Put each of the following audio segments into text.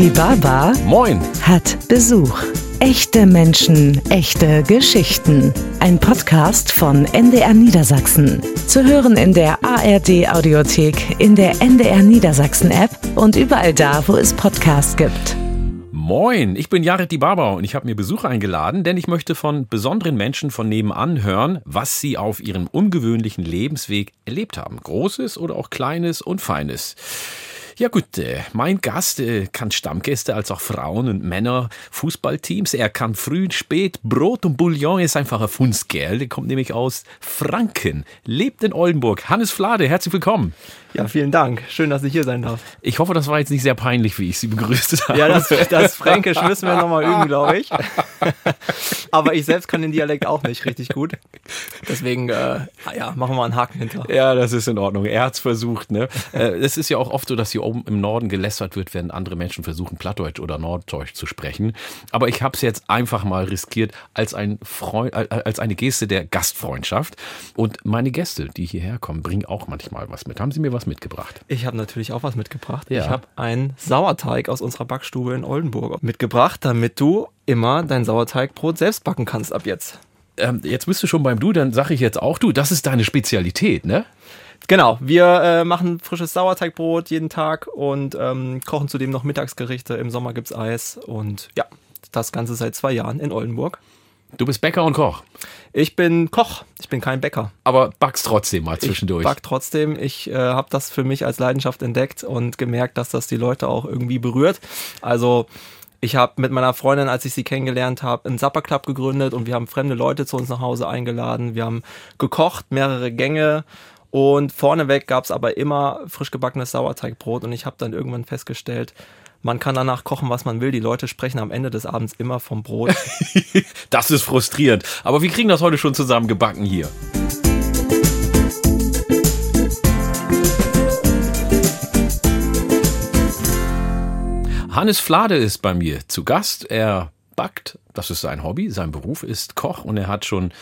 Die Baba Moin. hat Besuch. Echte Menschen, echte Geschichten. Ein Podcast von NDR Niedersachsen. Zu hören in der ARD Audiothek, in der NDR Niedersachsen App und überall da, wo es Podcasts gibt. Moin, ich bin Jared Dibaba und ich habe mir Besuch eingeladen, denn ich möchte von besonderen Menschen von nebenan hören, was sie auf ihrem ungewöhnlichen Lebensweg erlebt haben. Großes oder auch Kleines und Feines. Ja gut, äh, mein Gast äh, kann Stammgäste als auch Frauen und Männer, Fußballteams. Er kann früh und spät Brot und Bouillon. Er ist einfach ein Funskerl. Der kommt nämlich aus Franken, lebt in Oldenburg. Hannes Flade, herzlich willkommen. Ja, vielen Dank. Schön, dass ich hier sein darf. Ich hoffe, das war jetzt nicht sehr peinlich, wie ich Sie begrüßt habe. Ja, das, das Fränkisch müssen wir nochmal üben, glaube ich. Aber ich selbst kann den Dialekt auch nicht richtig gut. Deswegen, äh, ja, machen wir mal einen Haken hinter. Ja, das ist in Ordnung. Er hat's versucht. Ne? Äh, es ist ja auch oft so, dass hier oben im Norden gelästert wird, wenn andere Menschen versuchen, Plattdeutsch oder Norddeutsch zu sprechen. Aber ich habe es jetzt einfach mal riskiert als, ein Freund, als eine Geste der Gastfreundschaft. Und meine Gäste, die hierher kommen, bringen auch manchmal was mit. Haben Sie mir was mitgebracht? Ich habe natürlich auch was mitgebracht. Ja. Ich habe einen Sauerteig aus unserer Backstube in Oldenburg mitgebracht, damit du immer dein Sauerteigbrot selbst backen kannst ab jetzt. Ähm, jetzt bist du schon beim Du, dann sage ich jetzt auch du. Das ist deine Spezialität, ne? Genau, wir äh, machen frisches Sauerteigbrot jeden Tag und ähm, kochen zudem noch Mittagsgerichte. Im Sommer gibt's Eis und ja, das Ganze seit zwei Jahren in Oldenburg. Du bist Bäcker und Koch, Ich bin Koch, ich bin kein Bäcker. aber backst trotzdem mal zwischendurch. Ich back trotzdem. Ich äh, habe das für mich als Leidenschaft entdeckt und gemerkt, dass das die Leute auch irgendwie berührt. Also ich habe mit meiner Freundin, als ich sie kennengelernt habe, einen Supper Club gegründet und wir haben fremde Leute zu uns nach Hause eingeladen. Wir haben gekocht, mehrere Gänge und vorneweg gab es aber immer frisch gebackenes Sauerteigbrot und ich habe dann irgendwann festgestellt, man kann danach kochen, was man will. Die Leute sprechen am Ende des Abends immer vom Brot. Das ist frustrierend. Aber wir kriegen das heute schon zusammen gebacken hier. Hannes Flade ist bei mir zu Gast. Er backt, das ist sein Hobby, sein Beruf ist Koch und er hat schon,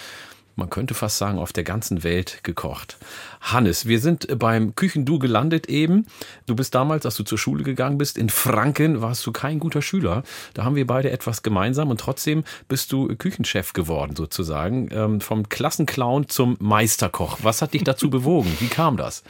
man könnte fast sagen, auf der ganzen Welt gekocht. Hannes, wir sind beim Küchendu gelandet eben. Du bist damals, als du zur Schule gegangen bist, in Franken, warst du kein guter Schüler. Da haben wir beide etwas gemeinsam und trotzdem bist du Küchenchef geworden sozusagen. Ähm, vom Klassenclown zum Meisterkoch. Was hat dich dazu bewogen? Wie kam das?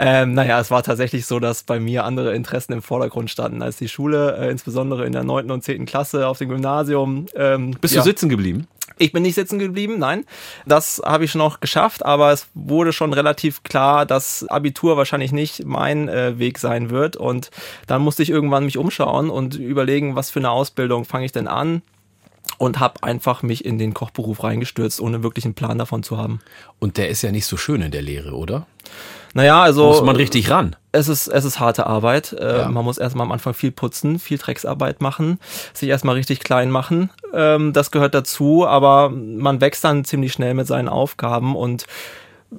Ähm, naja, es war tatsächlich so, dass bei mir andere Interessen im Vordergrund standen als die Schule, äh, insbesondere in der 9. und 10. Klasse auf dem Gymnasium. Ähm, Bist ja. du sitzen geblieben? Ich bin nicht sitzen geblieben, nein. Das habe ich noch geschafft, aber es wurde schon relativ klar, dass Abitur wahrscheinlich nicht mein äh, Weg sein wird. Und dann musste ich irgendwann mich umschauen und überlegen, was für eine Ausbildung fange ich denn an. Und habe einfach mich in den Kochberuf reingestürzt, ohne wirklich einen Plan davon zu haben. Und der ist ja nicht so schön in der Lehre, oder? Naja, also Muss man richtig ran. es ist, es ist harte Arbeit. Äh, Ja. Man muss erstmal am Anfang viel putzen, viel Drecksarbeit machen, sich erstmal richtig klein machen. Ähm, das gehört dazu, aber man wächst dann ziemlich schnell mit seinen Aufgaben und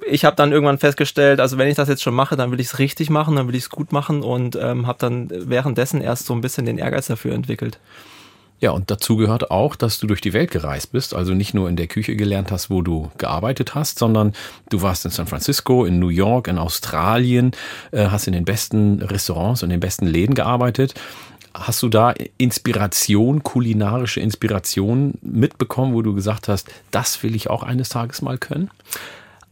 ich habe dann irgendwann festgestellt, also wenn ich das jetzt schon mache, dann will ich es richtig machen, dann will ich es gut machen und ähm, habe dann währenddessen erst so ein bisschen den Ehrgeiz dafür entwickelt. Ja, und dazu gehört auch, dass du durch die Welt gereist bist, also nicht nur in der Küche gelernt hast, wo du gearbeitet hast, sondern du warst in San Francisco, in New York, in Australien, äh, hast in den besten Restaurants und den besten Läden gearbeitet. Hast du da Inspiration, kulinarische Inspiration mitbekommen, wo du gesagt hast, das will ich auch eines Tages mal können?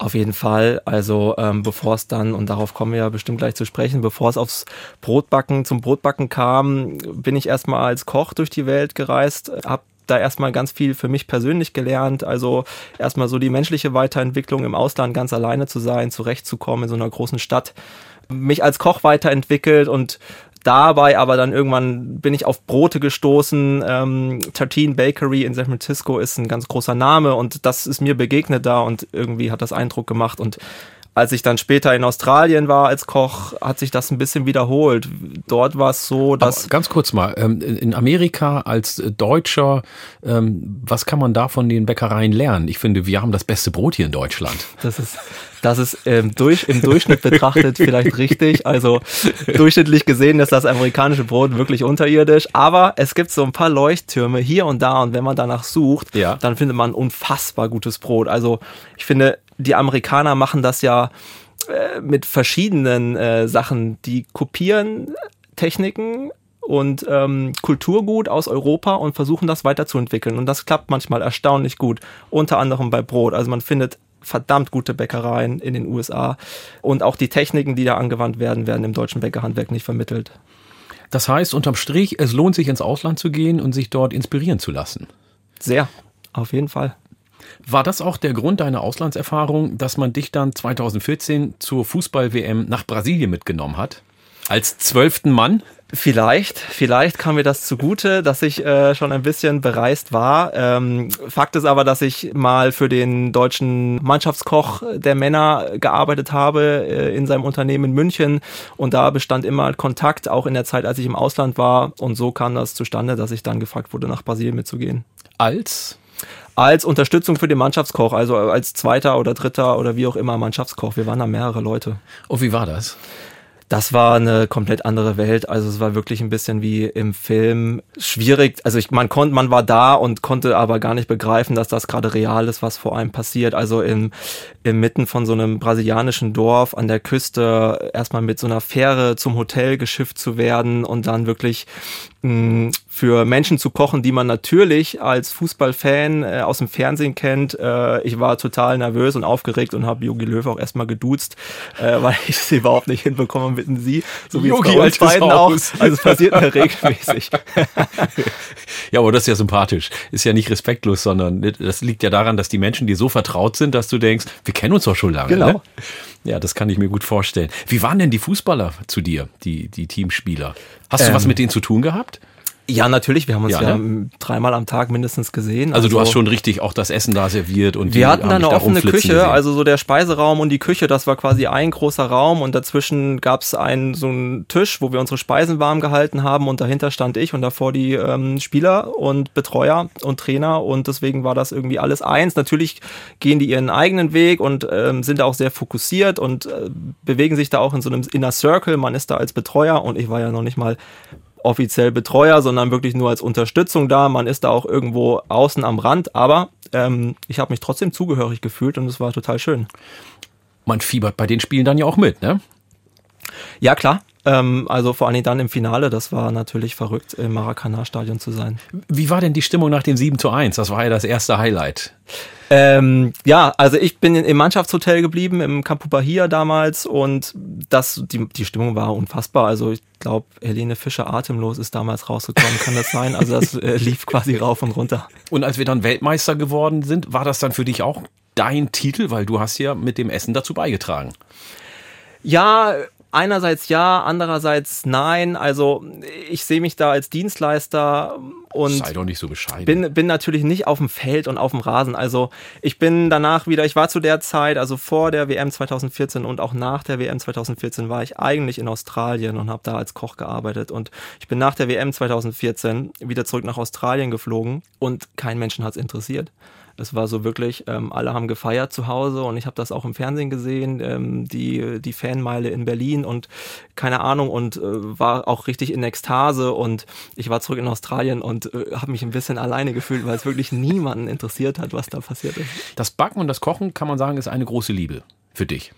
Auf jeden Fall. Also ähm, bevor es dann, und darauf kommen wir ja bestimmt gleich zu sprechen, bevor es aufs Brotbacken, zum Brotbacken kam, bin ich erstmal als Koch durch die Welt gereist, habe da erstmal ganz viel für mich persönlich gelernt. Also erstmal so die menschliche Weiterentwicklung im Ausland ganz alleine zu sein, zurechtzukommen in so einer großen Stadt. Mich als Koch weiterentwickelt und dabei aber dann irgendwann bin ich auf Brote gestoßen. Ähm, Tartine Bakery in San Francisco ist ein ganz großer Name und das ist mir begegnet da und irgendwie hat das Eindruck gemacht und als ich dann später in Australien war als Koch, hat sich das ein bisschen wiederholt. Dort war es so, dass Aber ganz kurz mal, ähm, in Amerika als Deutscher, ähm, was kann man da von den Bäckereien lernen? Ich finde, wir haben das beste Brot hier in Deutschland. Das ist, das ist ähm, durch, im Durchschnitt betrachtet vielleicht richtig. Also durchschnittlich gesehen ist das amerikanische Brot wirklich unterirdisch. Aber es gibt so ein paar Leuchttürme hier und da. Und wenn man danach sucht, Ja. dann findet man unfassbar gutes Brot. Also ich finde, die Amerikaner machen das ja äh, mit verschiedenen äh, Sachen. Die kopieren Techniken und ähm, Kulturgut aus Europa und versuchen das weiterzuentwickeln. Und das klappt manchmal erstaunlich gut, unter anderem bei Brot. Also man findet verdammt gute Bäckereien in den USA und auch die Techniken, die da angewandt werden, werden im deutschen Bäckerhandwerk nicht vermittelt. Das heißt, unterm Strich, es lohnt sich ins Ausland zu gehen und sich dort inspirieren zu lassen. Sehr, auf jeden Fall. War das auch der Grund deiner Auslandserfahrung, dass man dich dann 2014 zur Fußball-WM nach Brasilien mitgenommen hat? Als zwölften Mann? Vielleicht, vielleicht kam mir das zugute, dass ich äh, schon ein bisschen bereist war. Ähm, Fakt ist aber, dass ich mal für den deutschen Mannschaftskoch der Männer gearbeitet habe äh, in seinem Unternehmen in München und da bestand immer Kontakt, auch in der Zeit, als ich im Ausland war und so kam das zustande, dass ich dann gefragt wurde, nach Brasilien mitzugehen. Als? Als Unterstützung für den Mannschaftskoch, also als zweiter oder dritter oder wie auch immer Mannschaftskoch. Wir waren da mehrere Leute. Und wie war das? das war eine komplett andere Welt. Also es war wirklich ein bisschen wie im Film schwierig. Also ich, man konnte, man war da und konnte aber gar nicht begreifen, dass das gerade real ist, was vor einem passiert. Also im, inmitten von so einem brasilianischen Dorf an der Küste erstmal mit so einer Fähre zum Hotel geschifft zu werden und dann wirklich für Menschen zu kochen, die man natürlich als Fußballfan äh, aus dem Fernsehen kennt. Äh, ich war total nervös und aufgeregt und habe Jogi Löw auch erstmal geduzt, äh, weil ich es überhaupt nicht hinbekomme mit Sie, so wie Yogi als beiden auch. Also es passiert mir regelmäßig. ja, aber das ist ja sympathisch. Ist ja nicht respektlos, sondern das liegt ja daran, dass die Menschen dir so vertraut sind, dass du denkst, wir kennen uns doch schon lange. Genau. Ne? Ja, das kann ich mir gut vorstellen. Wie waren denn die Fußballer zu dir, die, die Teamspieler? Hast du ähm, was mit denen zu tun gehabt? Ja, natürlich. Wir haben uns ja, ja ne? dreimal am Tag mindestens gesehen. Also, also, du hast schon richtig auch das Essen da serviert und wir hatten da eine offene Küche, gesehen. also so der Speiseraum und die Küche, das war quasi ein großer Raum und dazwischen gab es einen so einen Tisch, wo wir unsere Speisen warm gehalten haben und dahinter stand ich und davor die ähm, Spieler und Betreuer und Trainer und deswegen war das irgendwie alles eins. Natürlich gehen die ihren eigenen Weg und ähm, sind da auch sehr fokussiert und äh, bewegen sich da auch in so einem Inner Circle. Man ist da als Betreuer und ich war ja noch nicht mal offiziell Betreuer, sondern wirklich nur als Unterstützung da. Man ist da auch irgendwo außen am Rand, aber ähm, ich habe mich trotzdem zugehörig gefühlt und es war total schön. Man fiebert bei den Spielen dann ja auch mit, ne? Ja, klar. Ähm, also vor allem dann im Finale, das war natürlich verrückt, im Maracanã-Stadion zu sein. Wie war denn die Stimmung nach dem 7 zu 1? Das war ja das erste Highlight. Ähm, ja, also ich bin im Mannschaftshotel geblieben, im Campo Bahia damals und das, die, die Stimmung war unfassbar. Also ich glaube, Helene Fischer atemlos ist damals rausgekommen, kann das sein? Also das äh, lief quasi rauf und runter. Und als wir dann Weltmeister geworden sind, war das dann für dich auch dein Titel, weil du hast ja mit dem Essen dazu beigetragen. Ja, einerseits ja, andererseits nein. Also ich sehe mich da als Dienstleister und sei doch nicht so bescheiden. Bin, bin natürlich nicht auf dem Feld und auf dem Rasen. Also ich bin danach wieder, ich war zu der Zeit, also vor der WM 2014 und auch nach der WM 2014 war ich eigentlich in Australien und habe da als Koch gearbeitet. Und ich bin nach der WM 2014 wieder zurück nach Australien geflogen und kein Menschen hat es interessiert. Es war so wirklich, ähm, alle haben gefeiert zu Hause und ich habe das auch im Fernsehen gesehen, ähm, die, die Fanmeile in Berlin und keine Ahnung und äh, war auch richtig in Ekstase und ich war zurück in Australien und äh, habe mich ein bisschen alleine gefühlt, weil es wirklich niemanden interessiert hat, was da passiert ist. Das Backen und das Kochen, kann man sagen, ist eine große Liebe für dich.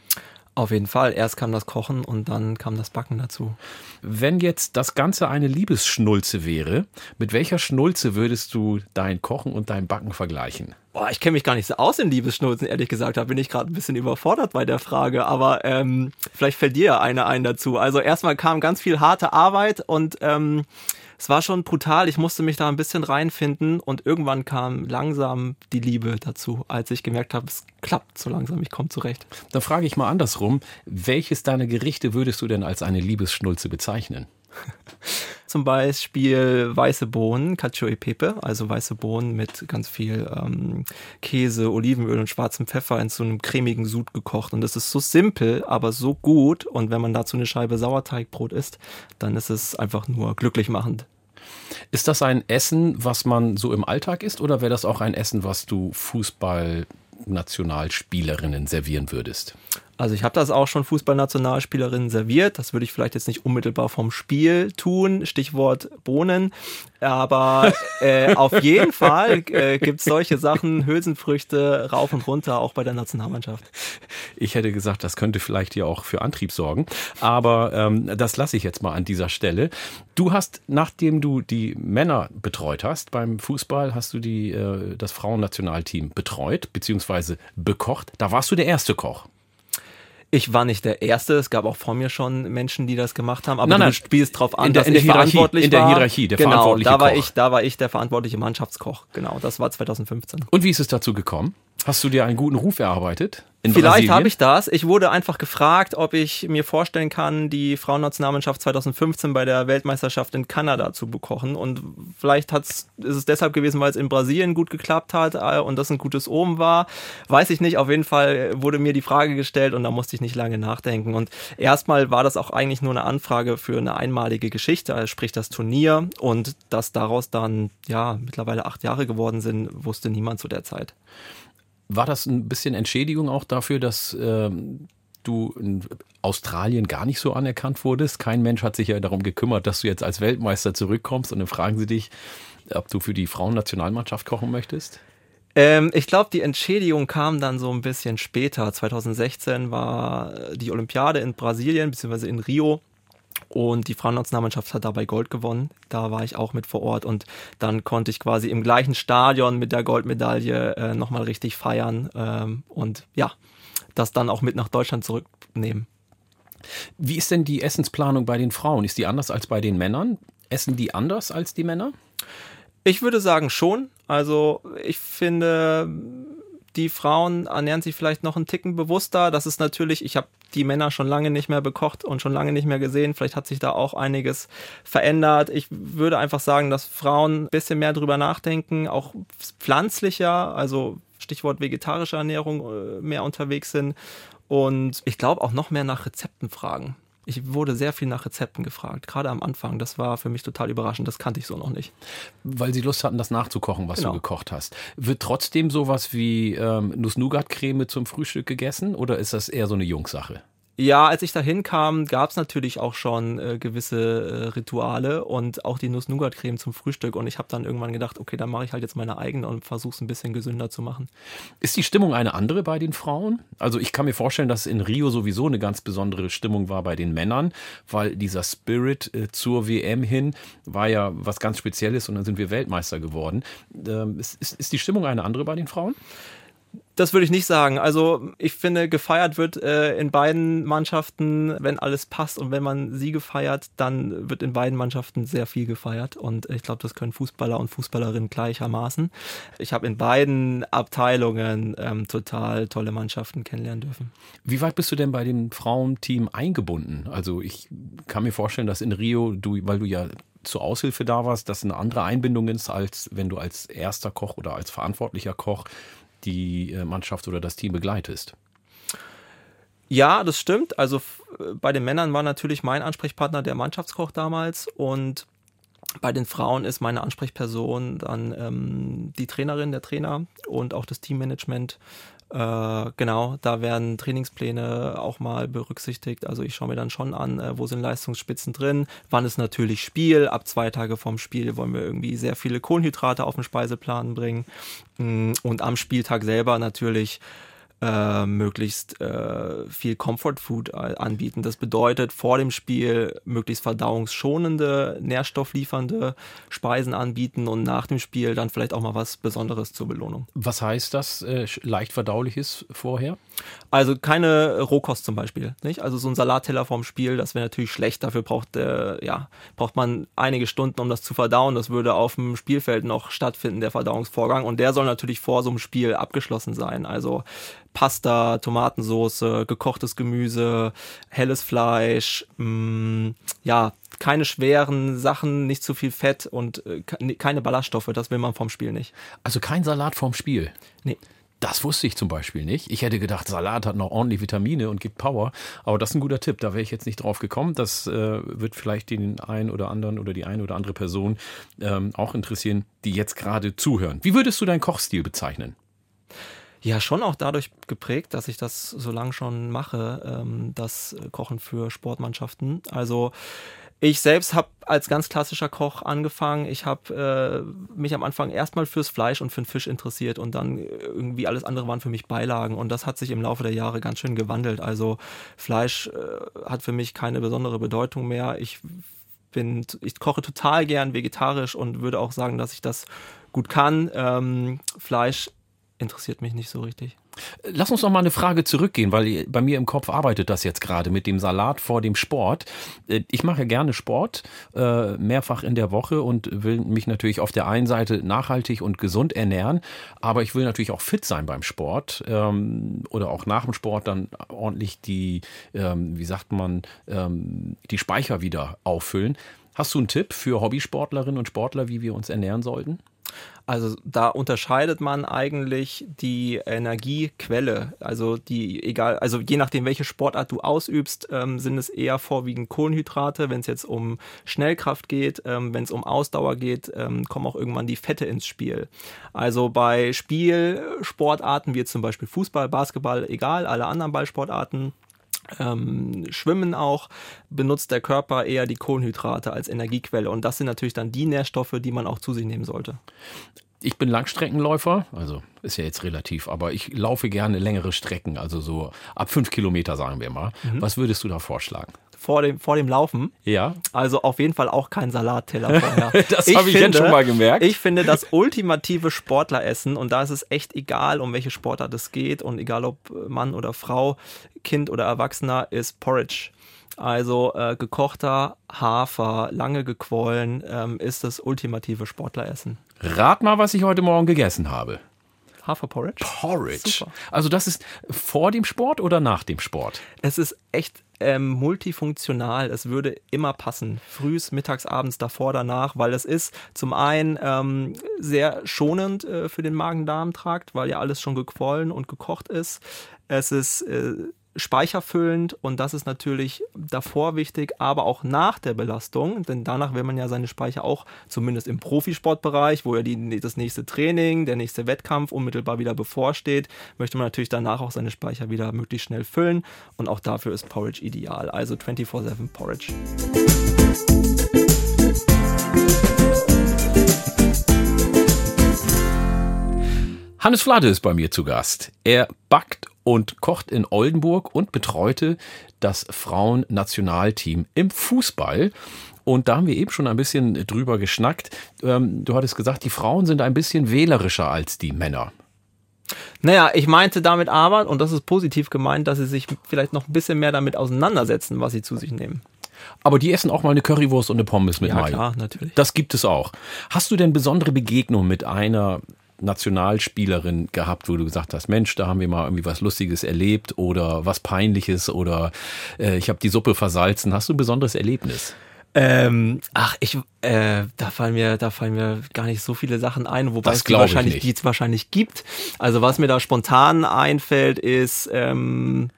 Auf jeden Fall. Erst kam das Kochen und dann kam das Backen dazu. Wenn jetzt das Ganze eine Liebesschnulze wäre, mit welcher Schnulze würdest du dein Kochen und dein Backen vergleichen? Boah, ich kenne mich gar nicht so aus in Liebesschnulzen, ehrlich gesagt. Da bin ich gerade ein bisschen überfordert bei der Frage. Aber ähm, vielleicht fällt dir ja eine ein dazu. Also erstmal kam ganz viel harte Arbeit und ähm, es war schon brutal. Ich musste mich da ein bisschen reinfinden und irgendwann kam langsam die Liebe dazu, als ich gemerkt habe, es klappt so langsam, ich komme zurecht. Dann frage ich mal andersrum, welches deiner Gerichte würdest du denn als eine Liebesschnulze bezeichnen? Zum Beispiel weiße Bohnen, Cacio e Pepe, also weiße Bohnen mit ganz viel ähm, Käse, Olivenöl und schwarzem Pfeffer in so einem cremigen Sud gekocht. Und das ist so simpel, aber so gut. Und wenn man dazu eine Scheibe Sauerteigbrot isst, dann ist es einfach nur glücklich machend. Ist das ein Essen, was man so im Alltag isst, oder wäre das auch ein Essen, was du Fußball Nationalspielerinnen servieren würdest? Also ich habe das auch schon Fußballnationalspielerinnen serviert. Das würde ich vielleicht jetzt nicht unmittelbar vom Spiel tun. Stichwort Bohnen. Aber äh, auf jeden Fall äh, gibt es solche Sachen, Hülsenfrüchte rauf und runter, auch bei der Nationalmannschaft. Ich hätte gesagt, das könnte vielleicht ja auch für Antrieb sorgen. Aber ähm, das lasse ich jetzt mal an dieser Stelle. Du hast, nachdem du die Männer betreut hast beim Fußball, hast du die, äh, das Frauennationalteam betreut, beziehungsweise bekocht. Da warst du der erste Koch. Ich war nicht der Erste, es gab auch vor mir schon Menschen, die das gemacht haben, aber nein, nein, du spielst drauf an, in der, dass in der ich Hierarchie, verantwortlich in der. Hierarchie, der genau, verantwortliche da war Koch. ich, da war ich der verantwortliche Mannschaftskoch. Genau, das war 2015. Und wie ist es dazu gekommen? Hast du dir einen guten Ruf erarbeitet? In Vielleicht habe ich das. Ich wurde einfach gefragt, ob ich mir vorstellen kann, die Frauennationalmannschaft 2015 bei der Weltmeisterschaft in Kanada zu bekochen. Und vielleicht hat's, ist es deshalb gewesen, weil es in Brasilien gut geklappt hat äh, und das ein gutes Omen war. Weiß ich nicht. Auf jeden Fall wurde mir die Frage gestellt und da musste ich nicht lange nachdenken. Und erstmal war das auch eigentlich nur eine Anfrage für eine einmalige Geschichte, also sprich das Turnier. Und dass daraus dann ja mittlerweile acht Jahre geworden sind, wusste niemand zu der Zeit. War das ein bisschen Entschädigung auch dafür, dass ähm, du in Australien gar nicht so anerkannt wurdest? Kein Mensch hat sich ja darum gekümmert, dass du jetzt als Weltmeister zurückkommst und dann fragen sie dich, ob du für die Frauennationalmannschaft kochen möchtest? Ähm, ich glaube, die Entschädigung kam dann so ein bisschen später. 2016 war die Olympiade in Brasilien bzw. in Rio. Und die Frauennationalmannschaft hat dabei Gold gewonnen. Da war ich auch mit vor Ort und dann konnte ich quasi im gleichen Stadion mit der Goldmedaille äh, nochmal richtig feiern ähm, und ja, das dann auch mit nach Deutschland zurücknehmen. Wie ist denn die Essensplanung bei den Frauen? Ist die anders als bei den Männern? Essen die anders als die Männer? Ich würde sagen schon. Also ich finde, die Frauen ernähren sich vielleicht noch einen Ticken bewusster. Das ist natürlich, ich habe die Männer schon lange nicht mehr bekocht und schon lange nicht mehr gesehen. Vielleicht hat sich da auch einiges verändert. Ich würde einfach sagen, dass Frauen ein bisschen mehr drüber nachdenken, auch pflanzlicher, also Stichwort vegetarische Ernährung, äh, mehr unterwegs sind. Und ich glaube auch noch mehr nach Rezepten fragen. Ich wurde sehr viel nach Rezepten gefragt, gerade am Anfang. Das war für mich total überraschend. Das kannte ich so noch nicht. Weil sie Lust hatten, das nachzukochen, was Genau. du gekocht hast. Wird trotzdem sowas wie ähm, Nuss-Nougat-Creme zum Frühstück gegessen oder ist das eher so eine Jungsache? Ja, als ich dahin kam, gab es natürlich auch schon äh, gewisse äh, Rituale und auch die Nuss-Nougat-Creme zum Frühstück. Und ich habe dann irgendwann gedacht, okay, dann mache ich halt jetzt meine eigene und versuche es ein bisschen gesünder zu machen. Ist die Stimmung eine andere bei den Frauen? Also ich kann mir vorstellen, dass in Rio sowieso eine ganz besondere Stimmung war bei den Männern, weil dieser Spirit äh, zur WM hin war ja was ganz Spezielles und dann sind wir Weltmeister geworden. Ähm, ist, ist, ist die Stimmung eine andere bei den Frauen? Das würde ich nicht sagen. Also ich finde, gefeiert wird äh, in beiden Mannschaften, wenn alles passt und wenn man Siege feiert, dann wird in beiden Mannschaften sehr viel gefeiert und ich glaube, das können Fußballer und Fußballerinnen gleichermaßen. Ich habe in beiden Abteilungen ähm, total tolle Mannschaften kennenlernen dürfen. Wie weit bist du denn bei dem Frauenteam eingebunden? Also ich kann mir vorstellen, dass in Rio, du, weil du ja zur Aushilfe da warst, dass eine andere Einbindung ist, als wenn du als erster Koch oder als verantwortlicher Koch die äh, Mannschaft oder das Team begleitest. Ja, das stimmt. Also f- bei den Männern war natürlich mein Ansprechpartner der Mannschaftskoch damals und bei den Frauen ist meine Ansprechperson dann ähm, die Trainerin, der Trainer und auch das Teammanagement. Äh, genau, da werden Trainingspläne auch mal berücksichtigt. Also ich schaue mir dann schon an, äh, wo sind Leistungsspitzen drin, wann ist natürlich Spiel. Ab zwei Tage vorm Spiel wollen wir irgendwie sehr viele Kohlenhydrate auf den Speiseplan bringen. Mm, Und am Spieltag selber natürlich äh, möglichst äh, viel Comfort Food äh, anbieten. Das bedeutet vor dem Spiel möglichst verdauungsschonende, nährstoffliefernde Speisen anbieten und nach dem Spiel dann vielleicht auch mal was Besonderes zur Belohnung. Was heißt das, äh, leicht verdaulich ist vorher? Also keine Rohkost zum Beispiel, nicht? Also so ein Salatteller vorm Spiel, das wäre natürlich schlecht. Dafür braucht äh, ja braucht man einige Stunden, um das zu verdauen. Das würde auf dem Spielfeld noch stattfinden, der Verdauungsvorgang. Und der soll natürlich vor so einem Spiel abgeschlossen sein. Also Pasta, Tomatensoße, gekochtes Gemüse, helles Fleisch, mh, ja, keine schweren Sachen, nicht zu viel Fett und äh, ke- keine Ballaststoffe. Das will man vom Spiel nicht. Also kein Salat vorm Spiel. Nee. Das wusste ich zum Beispiel nicht. Ich hätte gedacht, Salat hat noch ordentlich Vitamine und gibt Power. Aber das ist ein guter Tipp. Da wäre ich jetzt nicht drauf gekommen. Das äh, wird vielleicht den einen oder anderen oder die eine oder andere Person ähm, auch interessieren, die jetzt gerade zuhören. Wie würdest du deinen Kochstil bezeichnen? Ja, schon auch dadurch geprägt, dass ich das so lange schon mache, ähm, das Kochen für Sportmannschaften. Also ich selbst habe als ganz klassischer Koch angefangen. Ich habe äh, mich am Anfang erstmal fürs Fleisch und für den Fisch interessiert und dann irgendwie alles andere waren für mich Beilagen und das hat sich im Laufe der Jahre ganz schön gewandelt. Also Fleisch äh, hat für mich keine besondere Bedeutung mehr. Ich bin, ich koche total gern vegetarisch und würde auch sagen, dass ich das gut kann. Ähm, Fleisch interessiert mich nicht so richtig. Lass uns noch mal eine Frage zurückgehen, weil bei mir im Kopf arbeitet das jetzt gerade mit dem Salat vor dem Sport. Äh, ich mache gerne Sport, äh, mehrfach in der Woche und will mich natürlich auf der einen Seite nachhaltig und gesund ernähren, aber ich will natürlich auch fit sein beim Sport ähm, oder auch nach dem Sport dann ordentlich die, ähm, wie sagt man, ähm, die Speicher wieder auffüllen. Hast du einen Tipp für Hobbysportlerinnen und Sportler, wie wir uns ernähren sollten? Also da unterscheidet man eigentlich die Energiequelle. Also die, egal, also je nachdem, welche Sportart du ausübst, ähm, sind es eher vorwiegend Kohlenhydrate. Wenn es jetzt um Schnellkraft geht, ähm, wenn es um Ausdauer geht, ähm, kommen auch irgendwann die Fette ins Spiel. Also bei Spielsportarten wie zum Beispiel Fußball, Basketball, egal, alle anderen Ballsportarten, ähm, Schwimmen auch, benutzt der Körper eher die Kohlenhydrate als Energiequelle. Und das sind natürlich dann die Nährstoffe, die man auch zu sich nehmen sollte. Ich bin Langstreckenläufer, also ist ja jetzt relativ, aber ich laufe gerne längere Strecken, also so ab fünf Kilometer sagen wir mal. Mhm. Was würdest du da vorschlagen? Vor dem, vor dem Laufen. Ja. Also auf jeden Fall auch kein Salatteller vorher. das habe ich jetzt schon mal gemerkt. Ich finde das ultimative Sportleressen und da ist es echt egal, um welche Sportart es geht und egal ob Mann oder Frau, Kind oder Erwachsener, ist Porridge. Also äh, gekochter Hafer, lange gequollen, ähm, ist das ultimative Sportleressen. Rat mal, was ich heute Morgen gegessen habe. Haferporridge. Porridge. Super. Also das ist vor dem Sport oder nach dem Sport? Es ist echt ähm, multifunktional. Es würde immer passen. Frühs, mittags, abends, davor, danach, weil es ist zum einen ähm, sehr schonend äh, für den Magen-Darm-Trakt, weil ja alles schon gequollen und gekocht ist. Es ist äh, speicherfüllend und das ist natürlich davor wichtig, aber auch nach der Belastung, denn danach will man ja seine Speicher auch zumindest im Profisportbereich, wo ja die, das nächste Training, der nächste Wettkampf unmittelbar wieder bevorsteht, möchte man natürlich danach auch seine Speicher wieder möglichst schnell füllen und auch dafür ist Porridge ideal, also 24/7 Porridge. Hannes Flade ist bei mir zu Gast. Er backt und kocht in Oldenburg und betreute das Frauennationalteam im Fußball. Und da haben wir eben schon ein bisschen drüber geschnackt. Ähm, du hattest gesagt, die Frauen sind ein bisschen wählerischer als die Männer. Naja, ich meinte damit aber, und das ist positiv gemeint, dass sie sich vielleicht noch ein bisschen mehr damit auseinandersetzen, was sie zu sich nehmen. Aber die essen auch mal eine Currywurst und eine Pommes mit ja, Mayo. Ja, klar, natürlich. Das gibt es auch. Hast du denn besondere Begegnungen mit einer Nationalspielerin gehabt, wo du gesagt hast, Mensch, da haben wir mal irgendwie was Lustiges erlebt oder was Peinliches oder äh, ich habe die Suppe versalzen. Hast du ein besonderes Erlebnis? Ähm, ach, ich, äh, da fallen mir, da fallen mir gar nicht so viele Sachen ein, wobei das es die wahrscheinlich, die es wahrscheinlich gibt. Also was mir da spontan einfällt, ist, ähm,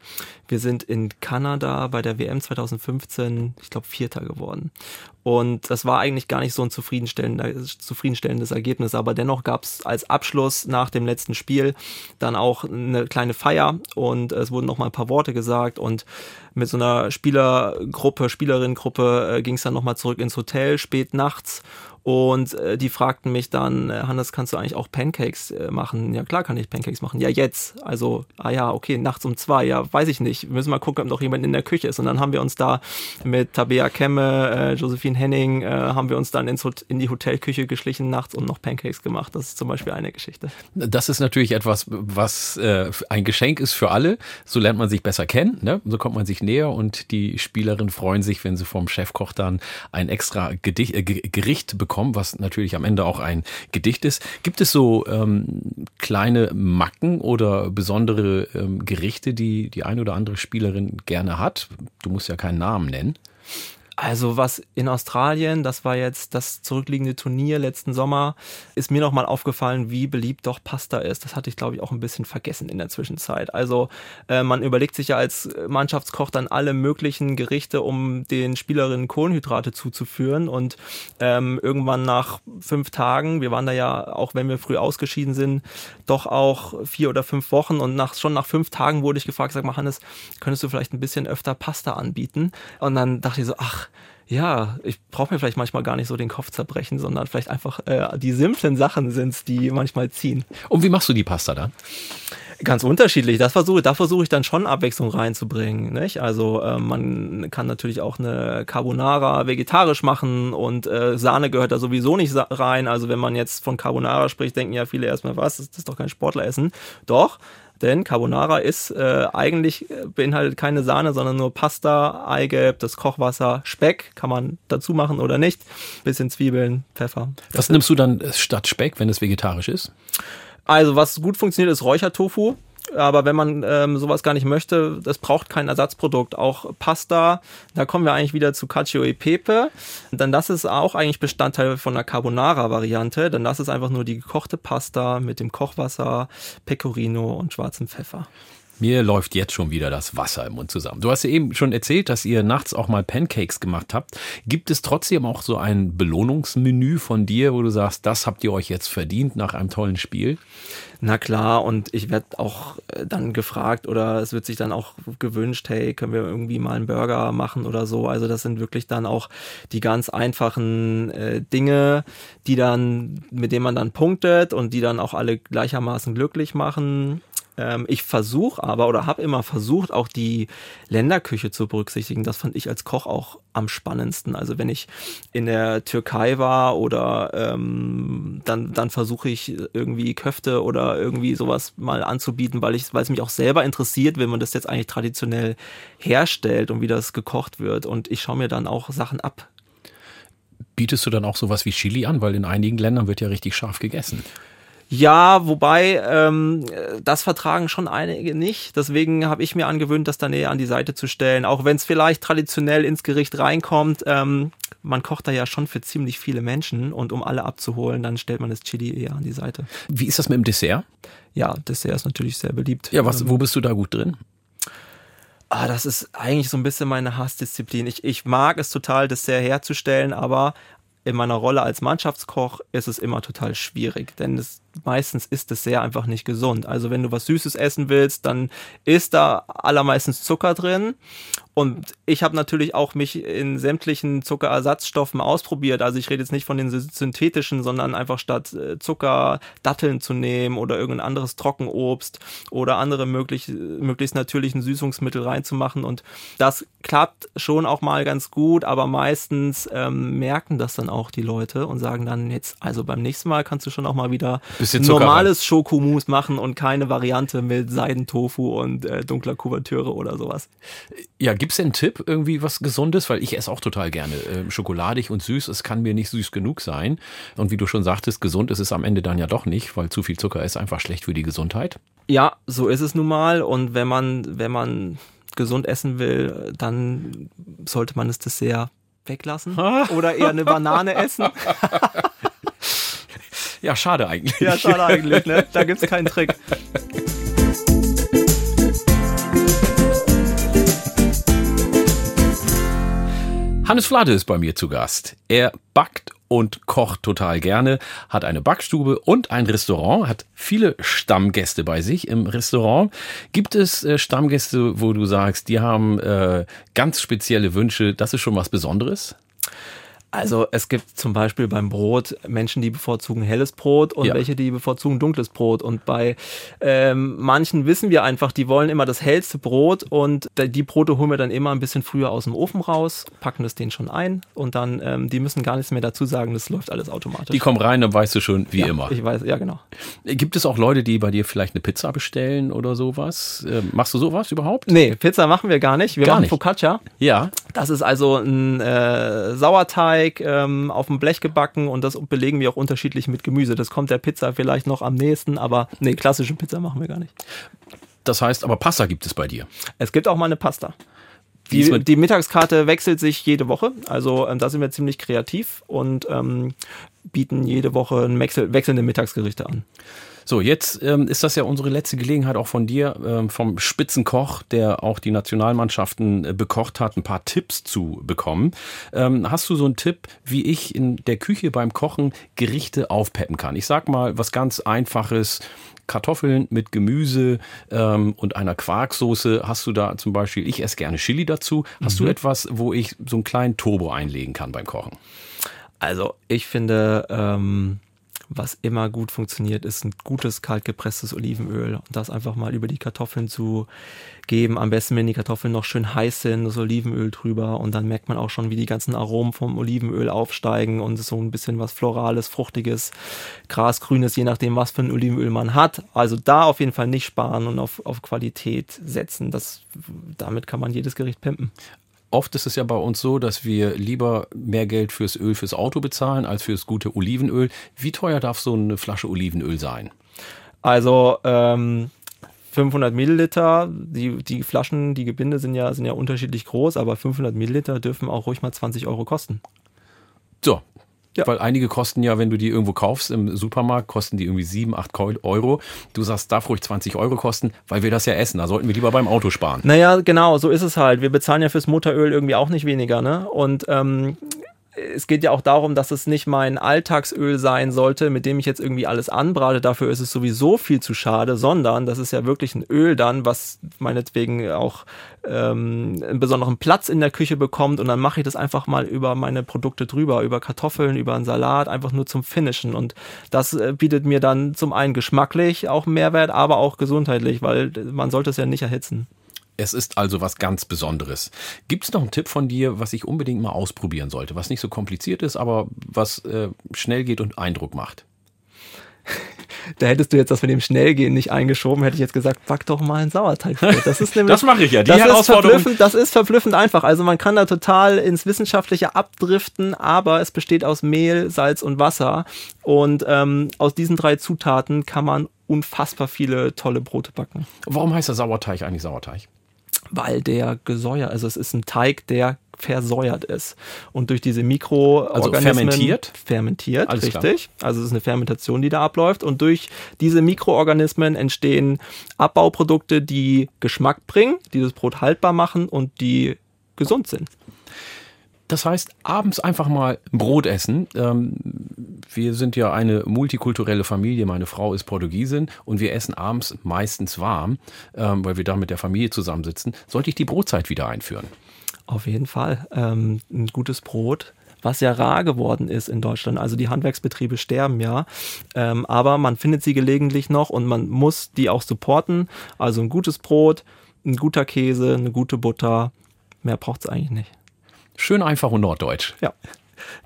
wir sind in Kanada bei der WM 2015, ich glaube, Vierter geworden. Und das war eigentlich gar nicht so ein zufriedenstellendes, zufriedenstellendes Ergebnis, aber dennoch gab es als Abschluss nach dem letzten Spiel dann auch eine kleine Feier und es wurden noch mal ein paar Worte gesagt und mit so einer Spielergruppe, Spielerinnengruppe äh, ging es dann noch mal zurück ins Hotel spät nachts und äh, die fragten mich dann, äh, Hannes, kannst du eigentlich auch Pancakes äh, machen? Ja, klar kann ich Pancakes machen. Ja, jetzt. Also, ah ja, okay, nachts um zwei. Ja, weiß ich nicht. Wir müssen mal gucken, ob noch jemand in der Küche ist. Und dann haben wir uns da mit Tabea Kemme, äh, Josephine Henning, äh, haben wir uns dann ins, in die Hotelküche geschlichen nachts und noch Pancakes gemacht. Das ist zum Beispiel eine Geschichte. Das ist natürlich etwas, was äh, ein Geschenk ist für alle. So lernt man sich besser kennen. Ne? So kommt man sich näher und die Spielerinnen freuen sich, wenn sie vom Chefkoch dann ein extra Gedicht, äh, Gericht bekommen bekommen, was natürlich am Ende auch ein Gedicht ist. Gibt es so ähm, kleine Macken oder besondere ähm, Gerichte, die die eine oder andere Spielerin gerne hat? Du musst ja keinen Namen nennen. Also was in Australien, das war jetzt das zurückliegende Turnier letzten Sommer, ist mir nochmal aufgefallen, wie beliebt doch Pasta ist. Das hatte ich, glaube ich, auch ein bisschen vergessen in der Zwischenzeit. Also äh, man überlegt sich ja als Mannschaftskoch dann alle möglichen Gerichte, um den Spielerinnen Kohlenhydrate zuzuführen. Und ähm, irgendwann nach fünf Tagen, wir waren da ja, auch wenn wir früh ausgeschieden sind, doch auch vier oder fünf Wochen. Und nach, schon nach fünf Tagen wurde ich gefragt, sag mal, Hannes, könntest du vielleicht ein bisschen öfter Pasta anbieten? Und dann dachte ich so, ach, ja, ich brauche mir vielleicht manchmal gar nicht so den Kopf zerbrechen, sondern vielleicht einfach äh, die simplen Sachen sind die manchmal ziehen. Und wie machst du die Pasta dann? Ganz unterschiedlich. Das versuche, da versuche ich dann schon Abwechslung reinzubringen. Nicht? Also äh, man kann natürlich auch eine Carbonara vegetarisch machen und äh, Sahne gehört da sowieso nicht rein. Also wenn man jetzt von Carbonara spricht, denken ja viele erstmal, was, das ist doch kein Sportleressen. Doch, denn Carbonara ist äh, eigentlich äh, beinhaltet keine Sahne, sondern nur Pasta, Eigelb, das Kochwasser, Speck, kann man dazu machen oder nicht. Bisschen Zwiebeln, Pfeffer. Was nimmst du dann statt Speck, wenn es vegetarisch ist? Also was gut funktioniert, ist Räuchertofu. Aber wenn man ähm, sowas gar nicht möchte, das braucht kein Ersatzprodukt. Auch Pasta, da kommen wir eigentlich wieder zu Cacio e Pepe. Denn das ist auch eigentlich Bestandteil von der Carbonara-Variante. Denn das ist einfach nur die gekochte Pasta mit dem Kochwasser, Pecorino und schwarzem Pfeffer. Mir läuft jetzt schon wieder das Wasser im Mund zusammen. Du hast ja eben schon erzählt, dass ihr nachts auch mal Pancakes gemacht habt. Gibt es trotzdem auch so ein Belohnungsmenü von dir, wo du sagst, das habt ihr euch jetzt verdient nach einem tollen Spiel? Na klar, und ich werde auch äh, dann gefragt oder es wird sich dann auch gewünscht, hey, können wir irgendwie mal einen Burger machen oder so. Also das sind wirklich dann auch die ganz einfachen äh, Dinge, die dann, mit denen man dann punktet und die dann auch alle gleichermaßen glücklich machen. Ähm, ich versuche aber oder habe immer versucht, auch die Länderküche zu berücksichtigen. Das fand ich als Koch auch am spannendsten. Also wenn ich in der Türkei war oder ähm, dann, dann versuche ich irgendwie Köfte oder irgendwie sowas mal anzubieten, weil ich, weil es mich auch selber interessiert, wenn man das jetzt eigentlich traditionell herstellt und wie das gekocht wird. Und ich schaue mir dann auch Sachen ab. Bietest du dann auch sowas wie Chili an? Weil in einigen Ländern wird ja richtig scharf gegessen. Ja, wobei ähm, das vertragen schon einige nicht. Deswegen habe ich mir angewöhnt, das dann eher an die Seite zu stellen. Auch wenn es vielleicht traditionell ins Gericht reinkommt, ähm, man kocht da ja schon für ziemlich viele Menschen und um alle abzuholen, dann stellt man das Chili eher an die Seite. Wie ist das mit dem Dessert? Ja, Dessert ist natürlich sehr beliebt. Ja, was, wo bist du da gut drin? Ah, das ist eigentlich so ein bisschen meine Hassdisziplin. Ich, ich mag es total, Dessert herzustellen, aber in meiner Rolle als Mannschaftskoch ist es immer total schwierig, denn es meistens ist es sehr einfach nicht gesund. Also wenn du was Süßes essen willst, dann ist da allermeistens Zucker drin. Und ich habe natürlich auch mich in sämtlichen Zuckerersatzstoffen ausprobiert. Also ich rede jetzt nicht von den synthetischen, sondern einfach statt äh, Zucker Datteln zu nehmen oder irgendein anderes Trockenobst oder andere möglich, möglichst natürlichen Süßungsmittel reinzumachen. Und das klappt schon auch mal ganz gut, aber meistens ähm, merken das dann auch die Leute und sagen dann jetzt, also beim nächsten Mal kannst du schon auch mal wieder normales Schokomousse machen und keine Variante mit Seidentofu und äh, dunkler Kuvertüre oder sowas. Ja, gibt's denn einen Tipp, irgendwie was Gesundes? Weil ich esse auch total gerne äh, schokoladig und süß. Es kann mir nicht süß genug sein. Und wie du schon sagtest, gesund ist es am Ende dann ja doch nicht, weil zu viel Zucker ist einfach schlecht für die Gesundheit. Ja, so ist es nun mal. Und wenn man, wenn man gesund essen will, dann sollte man das Dessert weglassen oder eher eine Banane essen. Ja, schade eigentlich. Ja, schade eigentlich, ne? Da gibt's keinen Trick. Hannes Flade ist bei mir zu Gast. Er backt und kocht total gerne, hat eine Backstube und ein Restaurant, hat viele Stammgäste bei sich im Restaurant. Gibt es äh, Stammgäste, wo du sagst, die haben äh, ganz spezielle Wünsche, das ist schon was Besonderes? Also es gibt zum Beispiel beim Brot Menschen, die bevorzugen helles Brot und ja. welche, die bevorzugen dunkles Brot. Und bei ähm, manchen wissen wir einfach, die wollen immer das hellste Brot und die Brote holen wir dann immer ein bisschen früher aus dem Ofen raus, packen das denen schon ein und dann, ähm, die müssen gar nichts mehr dazu sagen, das läuft alles automatisch. Die kommen rein, dann weißt du schon, wie ja, immer. Ich weiß, ja genau. Gibt es auch Leute, die bei dir vielleicht eine Pizza bestellen oder sowas? Ähm, machst du sowas überhaupt? Nee, Pizza machen wir gar nicht. Wir gar machen nicht. Focaccia. Ja. Das ist also ein äh, Sauerteig, Teig ähm, auf dem Blech gebacken und das belegen wir auch unterschiedlich mit Gemüse. Das kommt der Pizza vielleicht noch am nächsten, aber nee, klassische Pizza machen wir gar nicht. Das heißt, aber Pasta gibt es bei dir. Es gibt auch mal eine Pasta. Die, die, Mittagskarte wechselt sich jede Woche. Also ähm, da sind wir ziemlich kreativ und ähm, bieten jede Woche Wechsel, wechselnde Mittagsgerichte an. So, jetzt ähm, ist das ja unsere letzte Gelegenheit auch von dir, ähm, vom Spitzenkoch, der auch die Nationalmannschaften äh, bekocht hat, ein paar Tipps zu bekommen. Ähm, hast du so einen Tipp, wie ich in der Küche beim Kochen Gerichte aufpeppen kann? Ich sag mal was ganz Einfaches. Kartoffeln mit Gemüse ähm, und einer Quarksoße. Hast du da zum Beispiel, ich esse gerne Chili dazu. Hast mhm. du etwas, wo ich so einen kleinen Turbo einlegen kann beim Kochen? Also ich finde, ähm, was immer gut funktioniert, ist ein gutes kaltgepresstes Olivenöl und das einfach mal über die Kartoffeln zu geben. Am besten, wenn die Kartoffeln noch schön heiß sind, das Olivenöl drüber und dann merkt man auch schon, wie die ganzen Aromen vom Olivenöl aufsteigen und so ein bisschen was Florales, Fruchtiges, Grasgrünes, je nachdem, was für ein Olivenöl man hat. Also da auf jeden Fall nicht sparen und auf, auf Qualität setzen. Das, damit kann man jedes Gericht pimpen. Oft ist es ja bei uns so, dass wir lieber mehr Geld fürs Öl fürs Auto bezahlen als fürs gute Olivenöl. Wie teuer darf so eine Flasche Olivenöl sein? Also ähm, 500 Milliliter, die, die Flaschen, die Gebinde sind ja, sind ja unterschiedlich groß, aber 500 Milliliter dürfen auch ruhig mal 20 Euro kosten. So, ja. Weil einige kosten ja, wenn du die irgendwo kaufst im Supermarkt, kosten die irgendwie 7, 8 Euro. Du sagst, darf ruhig 20 Euro kosten, weil wir das ja essen. Da sollten wir lieber beim Auto sparen. Naja, genau, so ist es halt. Wir bezahlen ja fürs Motoröl irgendwie auch nicht weniger, ne? Und ähm, es geht ja auch darum, dass es nicht mein Alltagsöl sein sollte, mit dem ich jetzt irgendwie alles anbrate. Dafür ist es sowieso viel zu schade, sondern das ist ja wirklich ein Öl dann, was meinetwegen auch ähm, einen besonderen Platz in der Küche bekommt. Und dann mache ich das einfach mal über meine Produkte drüber, über Kartoffeln, über einen Salat, einfach nur zum Finishen. Und das äh, bietet mir dann zum einen geschmacklich auch Mehrwert, aber auch gesundheitlich, weil man sollte es ja nicht erhitzen. Es ist also was ganz Besonderes. Gibt es noch einen Tipp von dir, was ich unbedingt mal ausprobieren sollte, was nicht so kompliziert ist, aber was äh, schnell geht und Eindruck macht? da hättest du jetzt das mit dem Schnellgehen nicht eingeschoben, hätte ich jetzt gesagt, back doch mal ein Sauerteigbrot. Das ist nämlich, das mache ich ja. Die das Herausforderung. Ist das ist verblüffend einfach. Also man kann da total ins Wissenschaftliche abdriften, aber es besteht aus Mehl, Salz und Wasser. Und ähm, aus diesen drei Zutaten kann man unfassbar viele tolle Brote backen. Warum heißt der Sauerteig eigentlich Sauerteig? Weil der gesäuert, also es ist ein Teig, der versäuert ist. Und durch diese Mikroorganismen. Also fermentiert? Fermentiert, Alles richtig. Klar. Also es ist eine Fermentation, die da abläuft. Und durch diese Mikroorganismen entstehen Abbauprodukte, die Geschmack bringen, die das Brot haltbar machen und die gesund sind. Das heißt, abends einfach mal Brot essen. Ähm, wir sind ja eine multikulturelle Familie. Meine Frau ist Portugiesin und wir essen abends meistens warm, ähm, weil wir da mit der Familie zusammensitzen. Sollte ich die Brotzeit wieder einführen? Auf jeden Fall. Ähm, ein gutes Brot was ja rar geworden ist in Deutschland. Also die Handwerksbetriebe sterben ja, ähm, aber man findet sie gelegentlich noch und man muss die auch supporten. Also ein gutes Brot, ein guter Käse, eine gute Butter, mehr braucht es eigentlich nicht. Schön einfach und norddeutsch. Ja.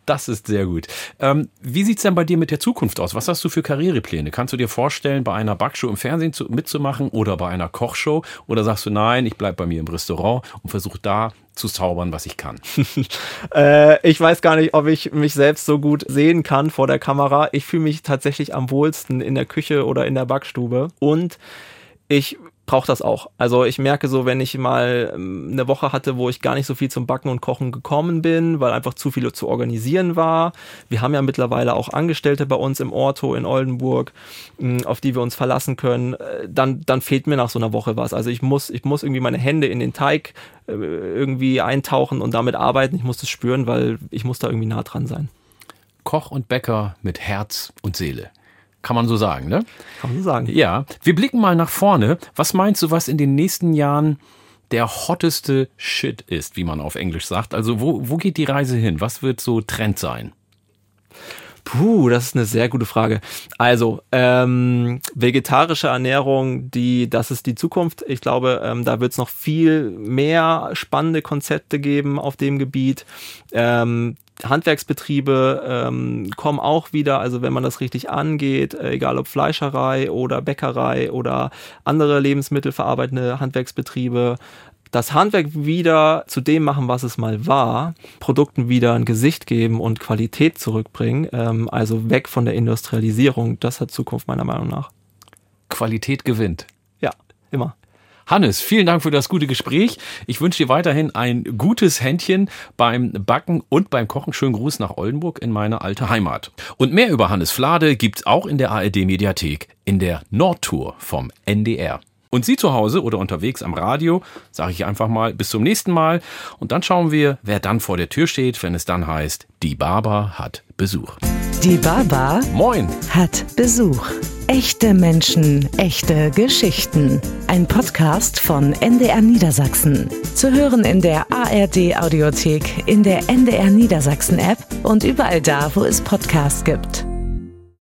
Das ist sehr gut. Ähm, wie sieht's denn bei dir mit der Zukunft aus? Was hast du für Karrierepläne? Kannst du dir vorstellen, bei einer Backshow im Fernsehen zu, mitzumachen oder bei einer Kochshow? Oder sagst du, nein, ich bleibe bei mir im Restaurant und versuche da zu zaubern, was ich kann? äh, ich weiß gar nicht, ob ich mich selbst so gut sehen kann vor der Kamera. Ich fühle mich tatsächlich am wohlsten in der Küche oder in der Backstube. Und ich brauche das auch. Also ich merke so, wenn ich mal ähm, eine Woche hatte, wo ich gar nicht so viel zum Backen und Kochen gekommen bin, weil einfach zu viel zu organisieren war. Wir haben ja mittlerweile auch Angestellte bei uns im Orto in Oldenburg, hm, auf die wir uns verlassen können. Äh, dann, dann fehlt mir nach so einer Woche was. Also ich muss, ich muss irgendwie meine Hände in den Teig äh, irgendwie eintauchen und damit arbeiten. Ich muss das spüren, weil ich muss da irgendwie nah dran sein. Koch und Bäcker mit Herz und Seele. Kann man so sagen, ne? Kann man so sagen. Ja. Wir blicken mal nach vorne. Was meinst du, was in den nächsten Jahren der hotteste Shit ist, wie man auf Englisch sagt? Also, wo, wo geht die Reise hin? Was wird so Trend sein? Puh, das ist eine sehr gute Frage. Also, ähm, vegetarische Ernährung, die, das ist die Zukunft. Ich glaube, ähm, da wird es noch viel mehr spannende Konzepte geben auf dem Gebiet. Ähm, Handwerksbetriebe ähm, kommen auch wieder, also wenn man das richtig angeht, äh, egal ob Fleischerei oder Bäckerei oder andere lebensmittelverarbeitende Handwerksbetriebe, das Handwerk wieder zu dem machen, was es mal war, Produkten wieder ein Gesicht geben und Qualität zurückbringen, ähm, also weg von der Industrialisierung, das hat Zukunft meiner Meinung nach. Qualität gewinnt. Ja, immer. Hannes, vielen Dank für das gute Gespräch. Ich wünsche dir weiterhin ein gutes Händchen beim Backen und beim Kochen. Schönen Gruß nach Oldenburg in meine alte Heimat. Und mehr über Hannes Flade gibt's auch in der ARD Mediathek in der Nordtour vom NDR. Und Sie zu Hause oder unterwegs am Radio, sage ich einfach mal, bis zum nächsten Mal. Und dann schauen wir, wer dann vor der Tür steht, wenn es dann heißt, die Baba hat Besuch. Die Baba Moin. hat Besuch. Echte Menschen, echte Geschichten. Ein Podcast von NDR Niedersachsen. Zu hören in der ARD Audiothek, in der NDR Niedersachsen App und überall da, wo es Podcasts gibt.